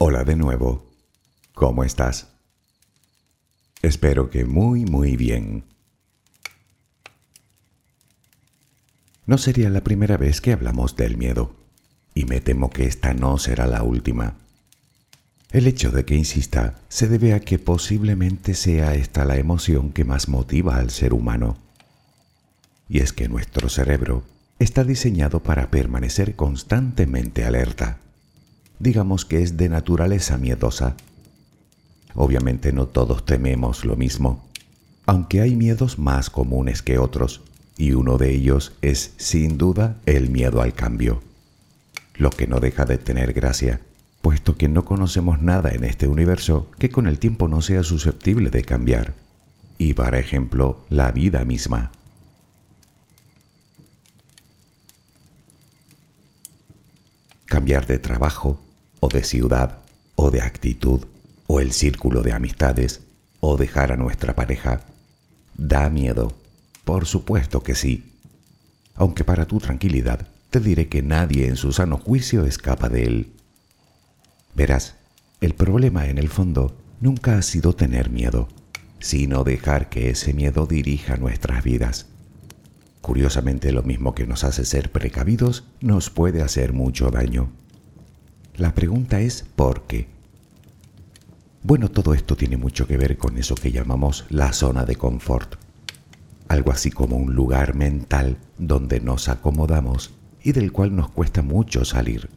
Hola de nuevo. ¿Cómo estás? Espero que muy, muy bien. No sería la primera vez que hablamos del miedo, y me temo que esta no será la última. El hecho de que insista se debe a que posiblemente sea esta la emoción que más motiva al ser humano. Y es que nuestro cerebro está diseñado para permanecer constantemente alerta digamos que es de naturaleza miedosa. Obviamente no todos tememos lo mismo, aunque hay miedos más comunes que otros, y uno de ellos es sin duda el miedo al cambio, lo que no deja de tener gracia, puesto que no conocemos nada en este universo que con el tiempo no sea susceptible de cambiar, y para ejemplo la vida misma. Cambiar de trabajo, o de ciudad, o de actitud, o el círculo de amistades, o dejar a nuestra pareja. Da miedo, por supuesto que sí. Aunque para tu tranquilidad te diré que nadie en su sano juicio escapa de él. Verás, el problema en el fondo nunca ha sido tener miedo, sino dejar que ese miedo dirija nuestras vidas. Curiosamente, lo mismo que nos hace ser precavidos nos puede hacer mucho daño. La pregunta es ¿por qué? Bueno, todo esto tiene mucho que ver con eso que llamamos la zona de confort. Algo así como un lugar mental donde nos acomodamos y del cual nos cuesta mucho salir.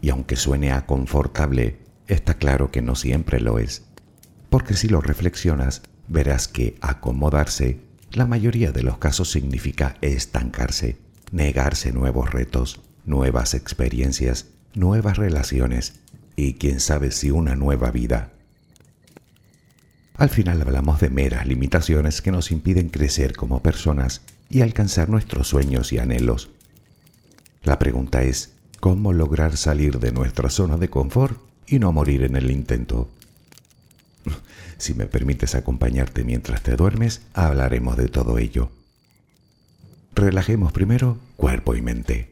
Y aunque suene a confortable, está claro que no siempre lo es. Porque si lo reflexionas, verás que acomodarse, la mayoría de los casos significa estancarse, negarse nuevos retos, nuevas experiencias nuevas relaciones y quién sabe si una nueva vida. Al final hablamos de meras limitaciones que nos impiden crecer como personas y alcanzar nuestros sueños y anhelos. La pregunta es, ¿cómo lograr salir de nuestra zona de confort y no morir en el intento? Si me permites acompañarte mientras te duermes, hablaremos de todo ello. Relajemos primero cuerpo y mente.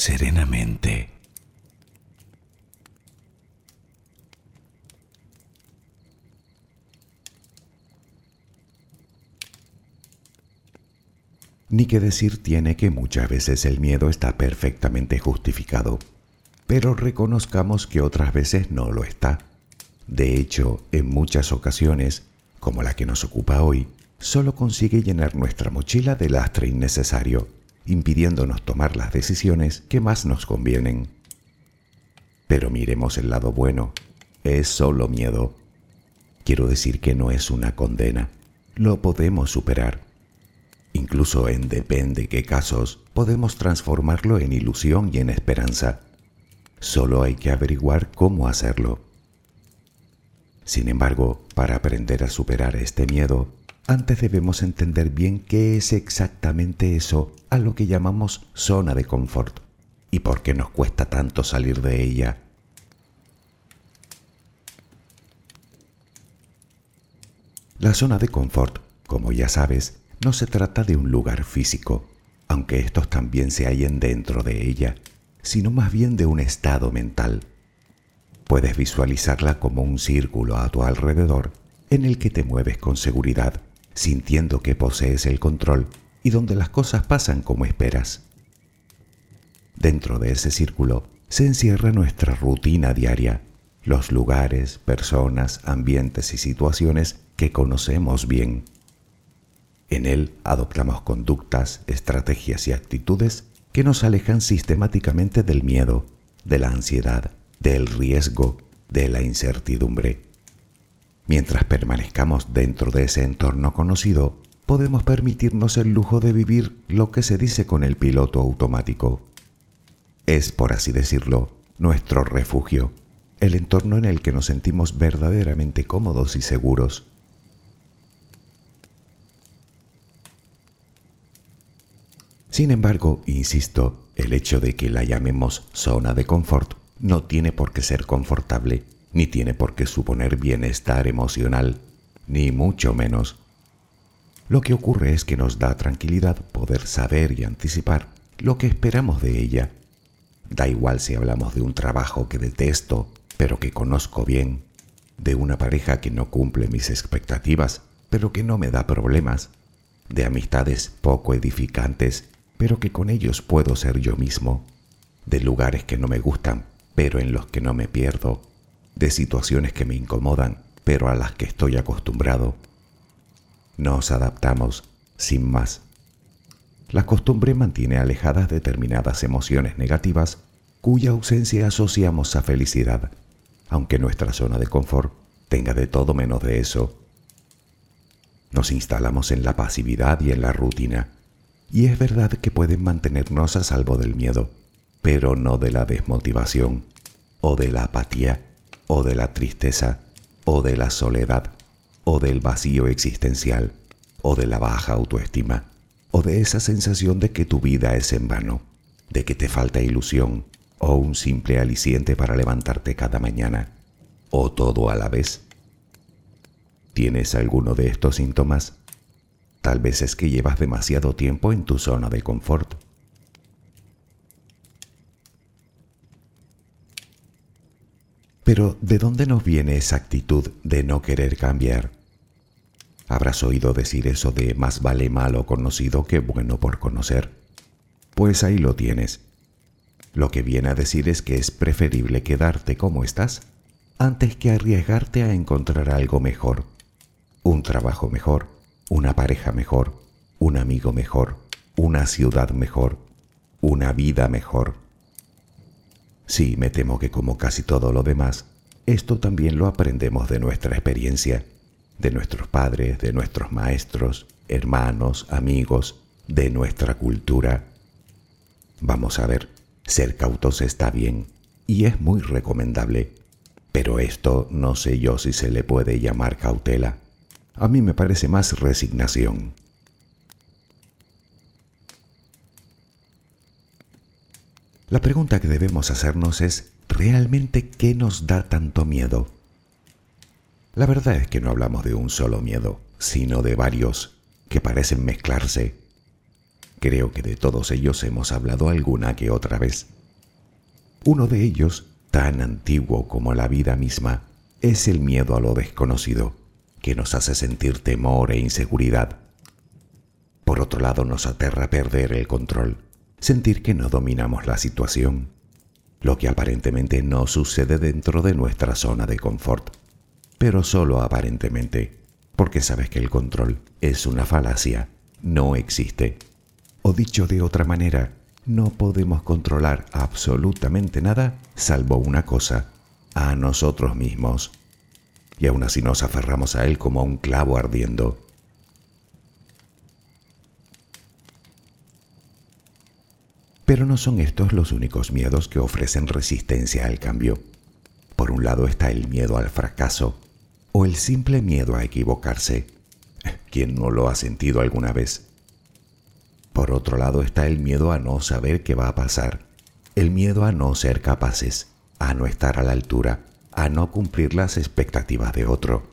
serenamente. Ni que decir tiene que muchas veces el miedo está perfectamente justificado, pero reconozcamos que otras veces no lo está. De hecho, en muchas ocasiones, como la que nos ocupa hoy, solo consigue llenar nuestra mochila de lastre innecesario impidiéndonos tomar las decisiones que más nos convienen. Pero miremos el lado bueno, es solo miedo. Quiero decir que no es una condena, lo podemos superar. Incluso en depende qué casos, podemos transformarlo en ilusión y en esperanza. Solo hay que averiguar cómo hacerlo. Sin embargo, para aprender a superar este miedo, antes debemos entender bien qué es exactamente eso a lo que llamamos zona de confort y por qué nos cuesta tanto salir de ella. La zona de confort, como ya sabes, no se trata de un lugar físico, aunque estos también se hallen dentro de ella, sino más bien de un estado mental. Puedes visualizarla como un círculo a tu alrededor en el que te mueves con seguridad sintiendo que posees el control y donde las cosas pasan como esperas. Dentro de ese círculo se encierra nuestra rutina diaria, los lugares, personas, ambientes y situaciones que conocemos bien. En él adoptamos conductas, estrategias y actitudes que nos alejan sistemáticamente del miedo, de la ansiedad, del riesgo, de la incertidumbre. Mientras permanezcamos dentro de ese entorno conocido, podemos permitirnos el lujo de vivir lo que se dice con el piloto automático. Es, por así decirlo, nuestro refugio, el entorno en el que nos sentimos verdaderamente cómodos y seguros. Sin embargo, insisto, el hecho de que la llamemos zona de confort no tiene por qué ser confortable ni tiene por qué suponer bienestar emocional, ni mucho menos. Lo que ocurre es que nos da tranquilidad poder saber y anticipar lo que esperamos de ella. Da igual si hablamos de un trabajo que detesto, pero que conozco bien, de una pareja que no cumple mis expectativas, pero que no me da problemas, de amistades poco edificantes, pero que con ellos puedo ser yo mismo, de lugares que no me gustan, pero en los que no me pierdo, de situaciones que me incomodan, pero a las que estoy acostumbrado. Nos adaptamos, sin más. La costumbre mantiene alejadas determinadas emociones negativas cuya ausencia asociamos a felicidad, aunque nuestra zona de confort tenga de todo menos de eso. Nos instalamos en la pasividad y en la rutina, y es verdad que pueden mantenernos a salvo del miedo, pero no de la desmotivación, o de la apatía, o de la tristeza, o de la soledad, o del vacío existencial, o de la baja autoestima, o de esa sensación de que tu vida es en vano, de que te falta ilusión, o un simple aliciente para levantarte cada mañana, o todo a la vez. ¿Tienes alguno de estos síntomas? Tal vez es que llevas demasiado tiempo en tu zona de confort. Pero ¿de dónde nos viene esa actitud de no querer cambiar? Habrás oído decir eso de más vale malo conocido que bueno por conocer. Pues ahí lo tienes. Lo que viene a decir es que es preferible quedarte como estás antes que arriesgarte a encontrar algo mejor, un trabajo mejor, una pareja mejor, un amigo mejor, una ciudad mejor, una vida mejor. Sí, me temo que como casi todo lo demás, esto también lo aprendemos de nuestra experiencia, de nuestros padres, de nuestros maestros, hermanos, amigos, de nuestra cultura. Vamos a ver, ser cautos está bien y es muy recomendable, pero esto no sé yo si se le puede llamar cautela. A mí me parece más resignación. La pregunta que debemos hacernos es, ¿realmente qué nos da tanto miedo? La verdad es que no hablamos de un solo miedo, sino de varios que parecen mezclarse. Creo que de todos ellos hemos hablado alguna que otra vez. Uno de ellos, tan antiguo como la vida misma, es el miedo a lo desconocido que nos hace sentir temor e inseguridad. Por otro lado, nos aterra perder el control, sentir que no dominamos la situación, lo que aparentemente no sucede dentro de nuestra zona de confort, pero solo aparentemente, porque sabes que el control es una falacia, no existe. O dicho de otra manera, no podemos controlar absolutamente nada salvo una cosa, a nosotros mismos y aún así nos aferramos a él como a un clavo ardiendo. Pero no son estos los únicos miedos que ofrecen resistencia al cambio. Por un lado está el miedo al fracaso o el simple miedo a equivocarse. ¿Quién no lo ha sentido alguna vez? Por otro lado está el miedo a no saber qué va a pasar, el miedo a no ser capaces, a no estar a la altura, a no cumplir las expectativas de otro.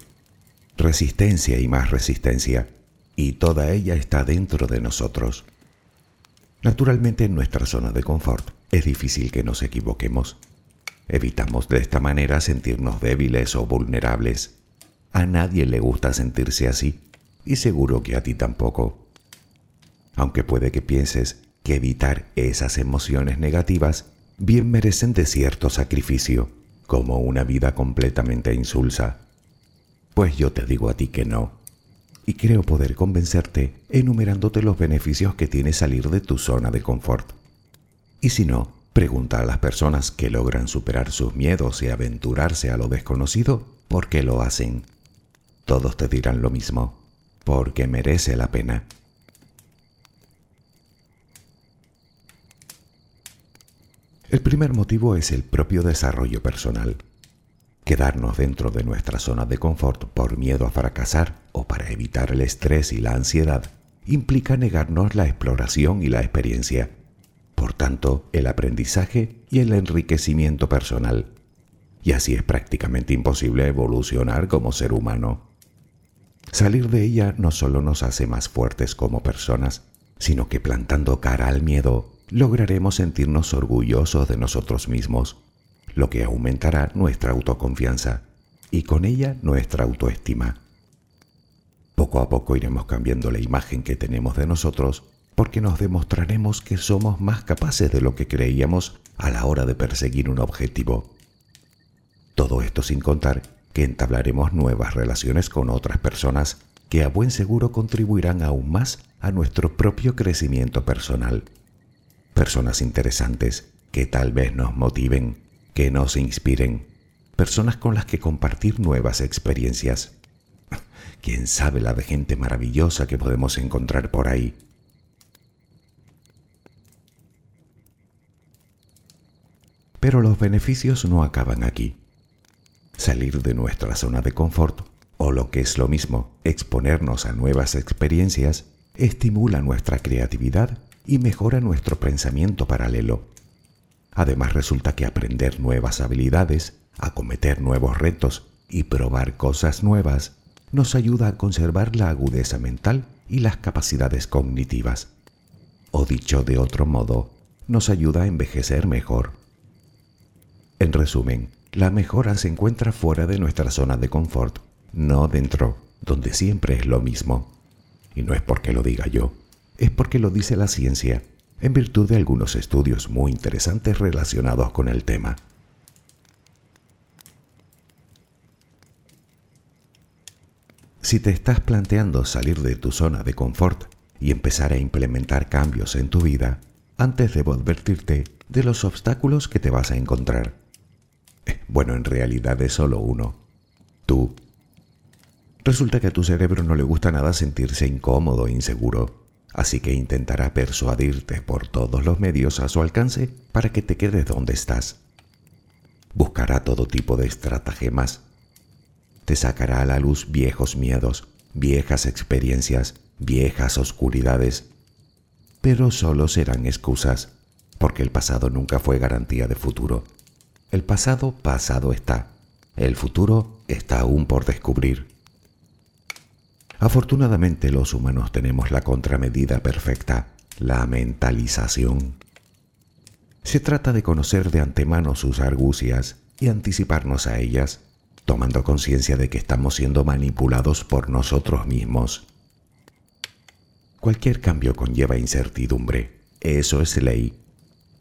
Resistencia y más resistencia, y toda ella está dentro de nosotros. Naturalmente en nuestra zona de confort es difícil que nos equivoquemos. Evitamos de esta manera sentirnos débiles o vulnerables. A nadie le gusta sentirse así, y seguro que a ti tampoco. Aunque puede que pienses que evitar esas emociones negativas bien merecen de cierto sacrificio como una vida completamente insulsa. Pues yo te digo a ti que no. Y creo poder convencerte enumerándote los beneficios que tiene salir de tu zona de confort. Y si no, pregunta a las personas que logran superar sus miedos y aventurarse a lo desconocido por qué lo hacen. Todos te dirán lo mismo, porque merece la pena. El primer motivo es el propio desarrollo personal. Quedarnos dentro de nuestra zona de confort por miedo a fracasar o para evitar el estrés y la ansiedad implica negarnos la exploración y la experiencia. Por tanto, el aprendizaje y el enriquecimiento personal. Y así es prácticamente imposible evolucionar como ser humano. Salir de ella no solo nos hace más fuertes como personas, sino que plantando cara al miedo lograremos sentirnos orgullosos de nosotros mismos, lo que aumentará nuestra autoconfianza y con ella nuestra autoestima. Poco a poco iremos cambiando la imagen que tenemos de nosotros porque nos demostraremos que somos más capaces de lo que creíamos a la hora de perseguir un objetivo. Todo esto sin contar que entablaremos nuevas relaciones con otras personas que a buen seguro contribuirán aún más a nuestro propio crecimiento personal personas interesantes que tal vez nos motiven, que nos inspiren, personas con las que compartir nuevas experiencias. Quién sabe la de gente maravillosa que podemos encontrar por ahí. Pero los beneficios no acaban aquí. Salir de nuestra zona de confort, o lo que es lo mismo, exponernos a nuevas experiencias, estimula nuestra creatividad y mejora nuestro pensamiento paralelo. Además resulta que aprender nuevas habilidades, acometer nuevos retos y probar cosas nuevas nos ayuda a conservar la agudeza mental y las capacidades cognitivas. O dicho de otro modo, nos ayuda a envejecer mejor. En resumen, la mejora se encuentra fuera de nuestra zona de confort, no dentro, donde siempre es lo mismo. Y no es porque lo diga yo, es porque lo dice la ciencia, en virtud de algunos estudios muy interesantes relacionados con el tema. Si te estás planteando salir de tu zona de confort y empezar a implementar cambios en tu vida, antes debo advertirte de los obstáculos que te vas a encontrar. Eh, bueno, en realidad es solo uno. Tú. Resulta que a tu cerebro no le gusta nada sentirse incómodo e inseguro así que intentará persuadirte por todos los medios a su alcance para que te quedes donde estás. Buscará todo tipo de estratagemas. Te sacará a la luz viejos miedos, viejas experiencias, viejas oscuridades, pero solo serán excusas, porque el pasado nunca fue garantía de futuro. El pasado pasado está, el futuro está aún por descubrir. Afortunadamente los humanos tenemos la contramedida perfecta, la mentalización. Se trata de conocer de antemano sus argucias y anticiparnos a ellas, tomando conciencia de que estamos siendo manipulados por nosotros mismos. Cualquier cambio conlleva incertidumbre, eso es ley,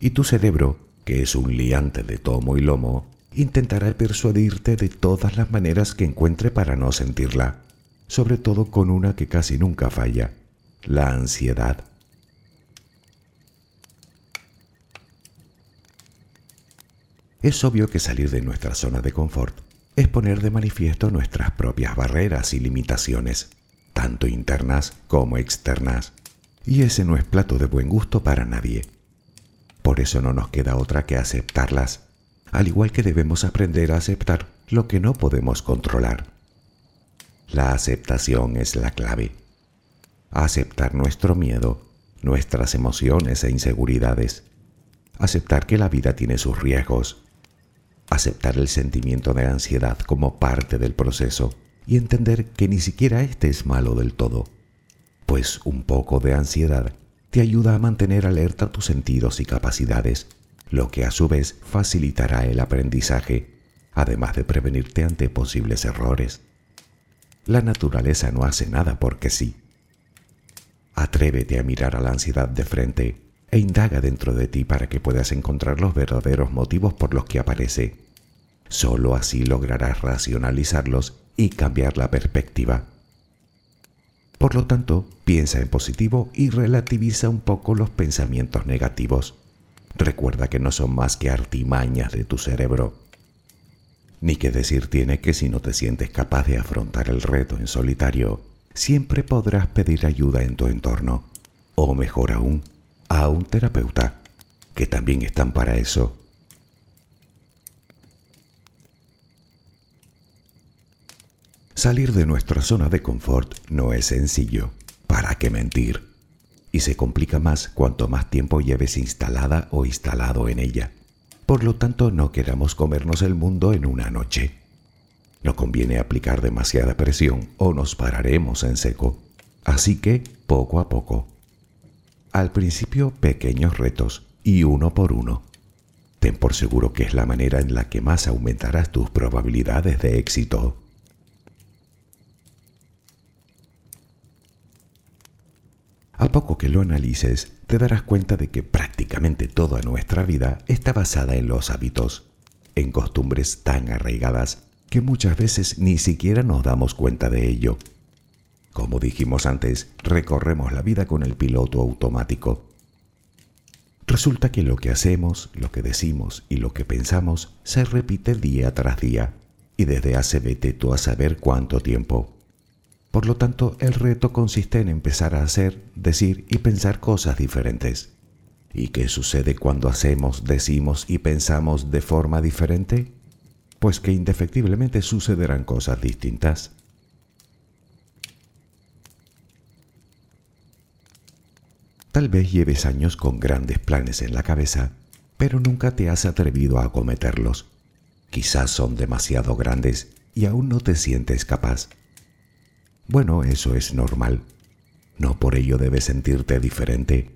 y tu cerebro, que es un liante de tomo y lomo, intentará persuadirte de todas las maneras que encuentre para no sentirla sobre todo con una que casi nunca falla, la ansiedad. Es obvio que salir de nuestra zona de confort es poner de manifiesto nuestras propias barreras y limitaciones, tanto internas como externas, y ese no es plato de buen gusto para nadie. Por eso no nos queda otra que aceptarlas, al igual que debemos aprender a aceptar lo que no podemos controlar. La aceptación es la clave. Aceptar nuestro miedo, nuestras emociones e inseguridades. Aceptar que la vida tiene sus riesgos. Aceptar el sentimiento de ansiedad como parte del proceso y entender que ni siquiera este es malo del todo, pues un poco de ansiedad te ayuda a mantener alerta tus sentidos y capacidades, lo que a su vez facilitará el aprendizaje, además de prevenirte ante posibles errores. La naturaleza no hace nada porque sí. Atrévete a mirar a la ansiedad de frente e indaga dentro de ti para que puedas encontrar los verdaderos motivos por los que aparece. Solo así lograrás racionalizarlos y cambiar la perspectiva. Por lo tanto, piensa en positivo y relativiza un poco los pensamientos negativos. Recuerda que no son más que artimañas de tu cerebro. Ni que decir tiene que si no te sientes capaz de afrontar el reto en solitario, siempre podrás pedir ayuda en tu entorno, o mejor aún, a un terapeuta, que también están para eso. Salir de nuestra zona de confort no es sencillo, ¿para qué mentir? Y se complica más cuanto más tiempo lleves instalada o instalado en ella. Por lo tanto, no queramos comernos el mundo en una noche. No conviene aplicar demasiada presión o nos pararemos en seco. Así que, poco a poco. Al principio, pequeños retos y uno por uno. Ten por seguro que es la manera en la que más aumentarás tus probabilidades de éxito. A poco que lo analices, te darás cuenta de que prácticamente toda nuestra vida está basada en los hábitos, en costumbres tan arraigadas que muchas veces ni siquiera nos damos cuenta de ello. Como dijimos antes, recorremos la vida con el piloto automático. Resulta que lo que hacemos, lo que decimos y lo que pensamos se repite día tras día y desde hace vete tú a saber cuánto tiempo. Por lo tanto, el reto consiste en empezar a hacer, decir y pensar cosas diferentes. ¿Y qué sucede cuando hacemos, decimos y pensamos de forma diferente? Pues que indefectiblemente sucederán cosas distintas. Tal vez lleves años con grandes planes en la cabeza, pero nunca te has atrevido a acometerlos. Quizás son demasiado grandes y aún no te sientes capaz. Bueno, eso es normal. No por ello debes sentirte diferente.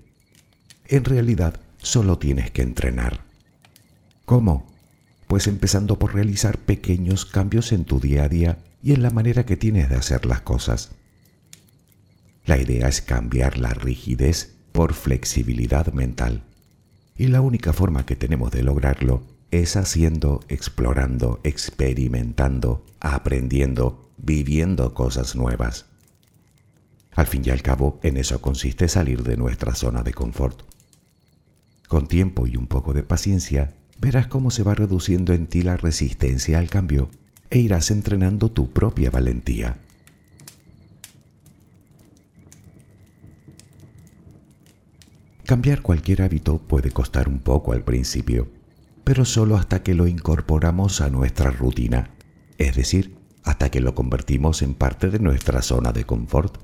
En realidad, solo tienes que entrenar. ¿Cómo? Pues empezando por realizar pequeños cambios en tu día a día y en la manera que tienes de hacer las cosas. La idea es cambiar la rigidez por flexibilidad mental. Y la única forma que tenemos de lograrlo es haciendo, explorando, experimentando, aprendiendo, viviendo cosas nuevas. Al fin y al cabo, en eso consiste salir de nuestra zona de confort. Con tiempo y un poco de paciencia, verás cómo se va reduciendo en ti la resistencia al cambio e irás entrenando tu propia valentía. Cambiar cualquier hábito puede costar un poco al principio, pero solo hasta que lo incorporamos a nuestra rutina, es decir, hasta que lo convertimos en parte de nuestra zona de confort.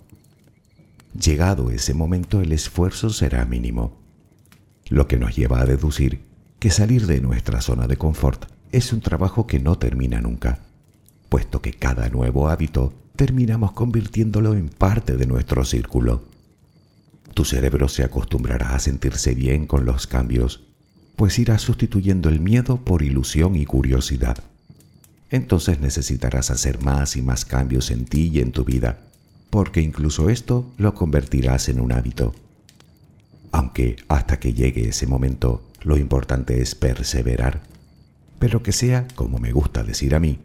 Llegado ese momento el esfuerzo será mínimo, lo que nos lleva a deducir que salir de nuestra zona de confort es un trabajo que no termina nunca, puesto que cada nuevo hábito terminamos convirtiéndolo en parte de nuestro círculo. Tu cerebro se acostumbrará a sentirse bien con los cambios, pues irá sustituyendo el miedo por ilusión y curiosidad. Entonces necesitarás hacer más y más cambios en ti y en tu vida, porque incluso esto lo convertirás en un hábito. Aunque hasta que llegue ese momento, lo importante es perseverar, pero que sea, como me gusta decir a mí,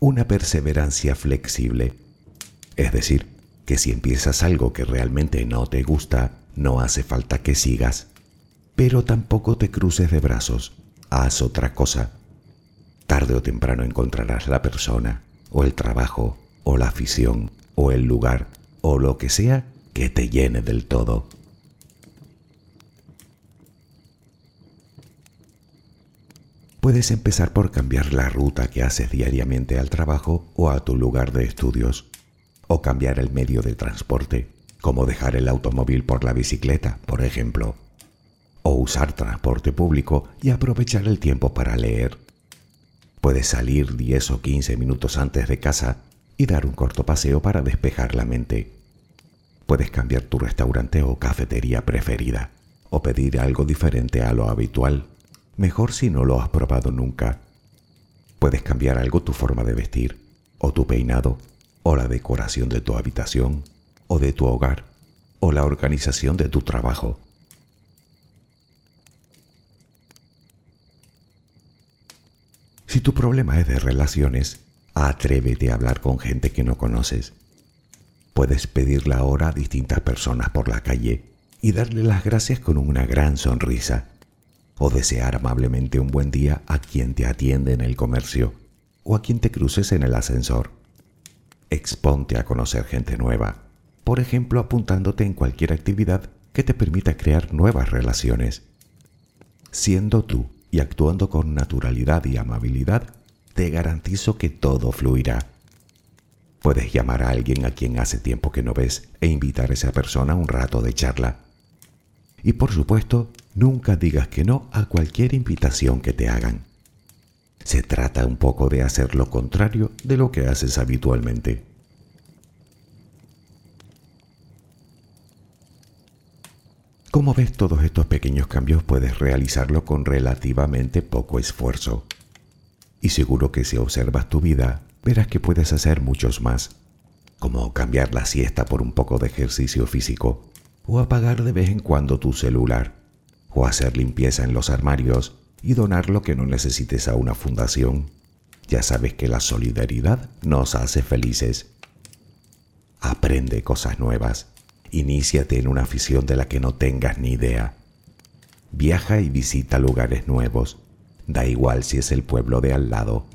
una perseverancia flexible. Es decir, que si empiezas algo que realmente no te gusta, no hace falta que sigas. Pero tampoco te cruces de brazos, haz otra cosa. Tarde o temprano encontrarás la persona, o el trabajo, o la afición, o el lugar, o lo que sea que te llene del todo. Puedes empezar por cambiar la ruta que haces diariamente al trabajo o a tu lugar de estudios o cambiar el medio de transporte, como dejar el automóvil por la bicicleta, por ejemplo, o usar transporte público y aprovechar el tiempo para leer. Puedes salir 10 o 15 minutos antes de casa y dar un corto paseo para despejar la mente. Puedes cambiar tu restaurante o cafetería preferida, o pedir algo diferente a lo habitual, mejor si no lo has probado nunca. Puedes cambiar algo tu forma de vestir, o tu peinado, o la decoración de tu habitación, o de tu hogar, o la organización de tu trabajo. Si tu problema es de relaciones, atrévete a hablar con gente que no conoces. Puedes pedir la hora a distintas personas por la calle y darle las gracias con una gran sonrisa, o desear amablemente un buen día a quien te atiende en el comercio o a quien te cruces en el ascensor. Exponte a conocer gente nueva, por ejemplo apuntándote en cualquier actividad que te permita crear nuevas relaciones. Siendo tú y actuando con naturalidad y amabilidad, te garantizo que todo fluirá. Puedes llamar a alguien a quien hace tiempo que no ves e invitar a esa persona a un rato de charla. Y por supuesto, nunca digas que no a cualquier invitación que te hagan. Se trata un poco de hacer lo contrario de lo que haces habitualmente. Como ves, todos estos pequeños cambios puedes realizarlo con relativamente poco esfuerzo. Y seguro que si observas tu vida, verás que puedes hacer muchos más, como cambiar la siesta por un poco de ejercicio físico, o apagar de vez en cuando tu celular, o hacer limpieza en los armarios y donar lo que no necesites a una fundación. Ya sabes que la solidaridad nos hace felices. Aprende cosas nuevas. Iníciate en una afición de la que no tengas ni idea. Viaja y visita lugares nuevos. Da igual si es el pueblo de al lado.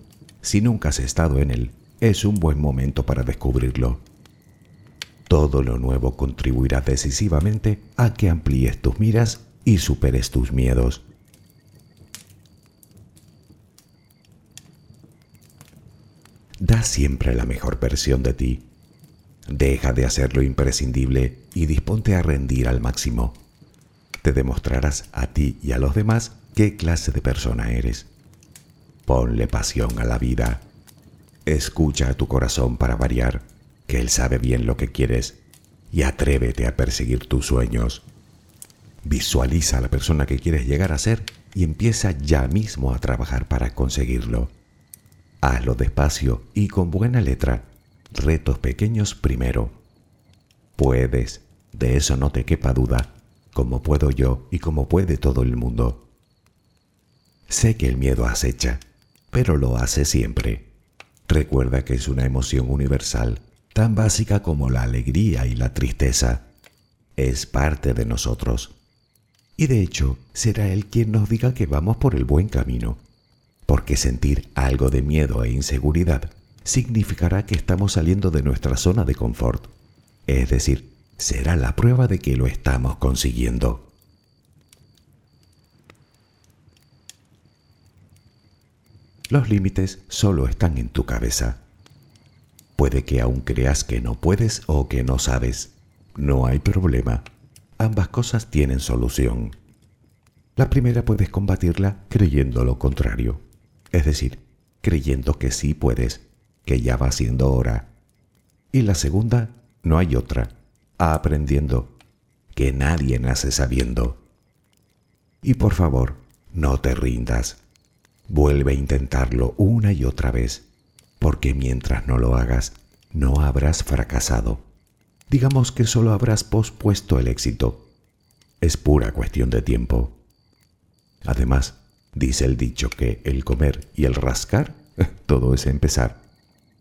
Si nunca has estado en él, es un buen momento para descubrirlo. Todo lo nuevo contribuirá decisivamente a que amplíes tus miras y superes tus miedos. Da siempre la mejor versión de ti. Deja de hacer lo imprescindible y disponte a rendir al máximo. Te demostrarás a ti y a los demás qué clase de persona eres. Ponle pasión a la vida. Escucha a tu corazón para variar que Él sabe bien lo que quieres y atrévete a perseguir tus sueños. Visualiza a la persona que quieres llegar a ser y empieza ya mismo a trabajar para conseguirlo. Hazlo despacio y con buena letra, retos pequeños primero. Puedes, de eso no te quepa duda, como puedo yo y como puede todo el mundo. Sé que el miedo acecha, pero lo hace siempre. Recuerda que es una emoción universal tan básica como la alegría y la tristeza, es parte de nosotros. Y de hecho, será Él quien nos diga que vamos por el buen camino, porque sentir algo de miedo e inseguridad significará que estamos saliendo de nuestra zona de confort, es decir, será la prueba de que lo estamos consiguiendo. Los límites solo están en tu cabeza. Puede que aún creas que no puedes o que no sabes. No hay problema. Ambas cosas tienen solución. La primera puedes combatirla creyendo lo contrario, es decir, creyendo que sí puedes, que ya va siendo hora. Y la segunda, no hay otra, aprendiendo, que nadie nace sabiendo. Y por favor, no te rindas. Vuelve a intentarlo una y otra vez porque mientras no lo hagas, no habrás fracasado. Digamos que solo habrás pospuesto el éxito. Es pura cuestión de tiempo. Además, dice el dicho que el comer y el rascar, todo es empezar.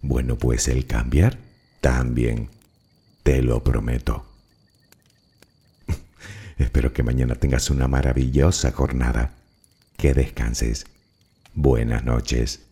Bueno, pues el cambiar también. Te lo prometo. Espero que mañana tengas una maravillosa jornada. Que descanses. Buenas noches.